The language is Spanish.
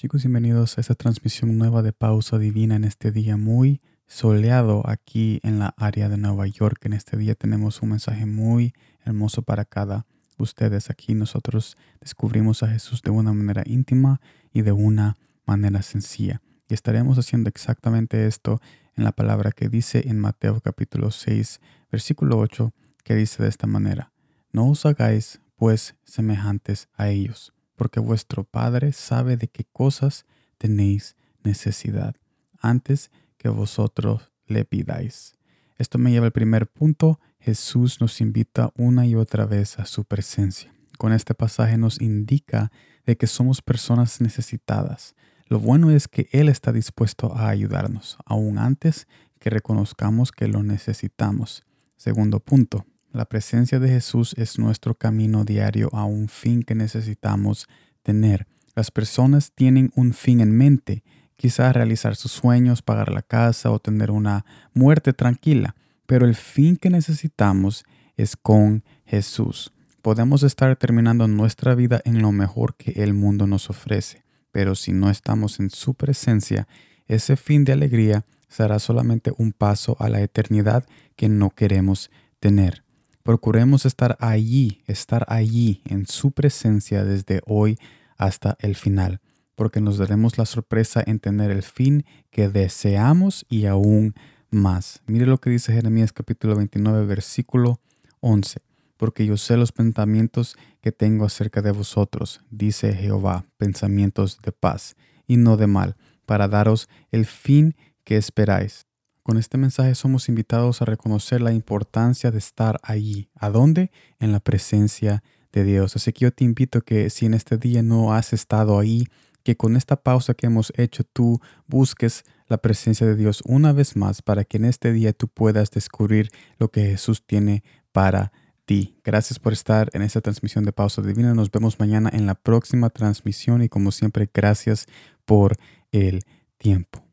Chicos, bienvenidos a esta transmisión nueva de Pausa Divina en este día muy soleado aquí en la área de Nueva York. En este día tenemos un mensaje muy hermoso para cada ustedes. Aquí nosotros descubrimos a Jesús de una manera íntima y de una manera sencilla. Y estaremos haciendo exactamente esto en la palabra que dice en Mateo capítulo 6, versículo 8, que dice de esta manera, no os hagáis pues semejantes a ellos porque vuestro Padre sabe de qué cosas tenéis necesidad antes que vosotros le pidáis. Esto me lleva al primer punto. Jesús nos invita una y otra vez a su presencia. Con este pasaje nos indica de que somos personas necesitadas. Lo bueno es que Él está dispuesto a ayudarnos, aún antes que reconozcamos que lo necesitamos. Segundo punto, la presencia de Jesús es nuestro camino diario a un fin que necesitamos tener. Las personas tienen un fin en mente, quizás realizar sus sueños, pagar la casa o tener una muerte tranquila, pero el fin que necesitamos es con Jesús. Podemos estar terminando nuestra vida en lo mejor que el mundo nos ofrece, pero si no estamos en su presencia, ese fin de alegría será solamente un paso a la eternidad que no queremos tener. Procuremos estar allí, estar allí en su presencia desde hoy hasta el final, porque nos daremos la sorpresa en tener el fin que deseamos y aún más. Mire lo que dice Jeremías capítulo 29, versículo 11. Porque yo sé los pensamientos que tengo acerca de vosotros, dice Jehová, pensamientos de paz y no de mal, para daros el fin que esperáis. Con este mensaje somos invitados a reconocer la importancia de estar allí. ¿A dónde? En la presencia de Dios. Así que yo te invito que si en este día no has estado ahí, que con esta pausa que hemos hecho tú busques la presencia de Dios una vez más para que en este día tú puedas descubrir lo que Jesús tiene para ti. Gracias por estar en esta transmisión de Pausa Divina. Nos vemos mañana en la próxima transmisión y como siempre, gracias por el tiempo.